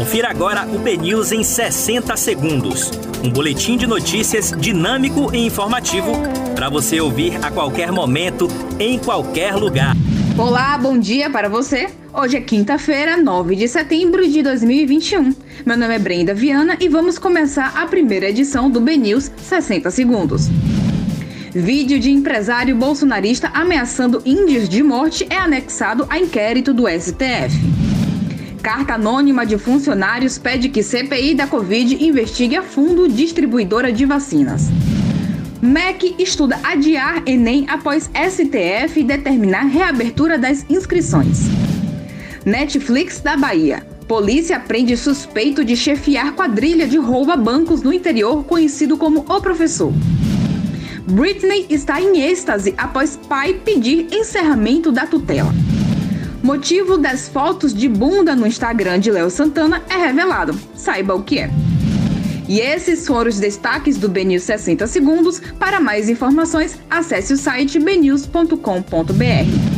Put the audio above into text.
Confira agora o BNews em 60 segundos. Um boletim de notícias dinâmico e informativo para você ouvir a qualquer momento, em qualquer lugar. Olá, bom dia para você. Hoje é quinta-feira, 9 de setembro de 2021. Meu nome é Brenda Viana e vamos começar a primeira edição do BNews 60 segundos. Vídeo de empresário bolsonarista ameaçando índios de morte é anexado a inquérito do STF. Carta anônima de funcionários pede que CPI da Covid investigue a fundo distribuidora de vacinas. MEC estuda adiar Enem após STF determinar reabertura das inscrições. Netflix da Bahia. Polícia prende suspeito de chefiar quadrilha de roubo a bancos no interior, conhecido como O Professor. Britney está em êxtase após pai pedir encerramento da tutela. Motivo das fotos de bunda no Instagram de Léo Santana é revelado. Saiba o que é. E esses foram os destaques do BNews 60 Segundos. Para mais informações, acesse o site bnews.com.br.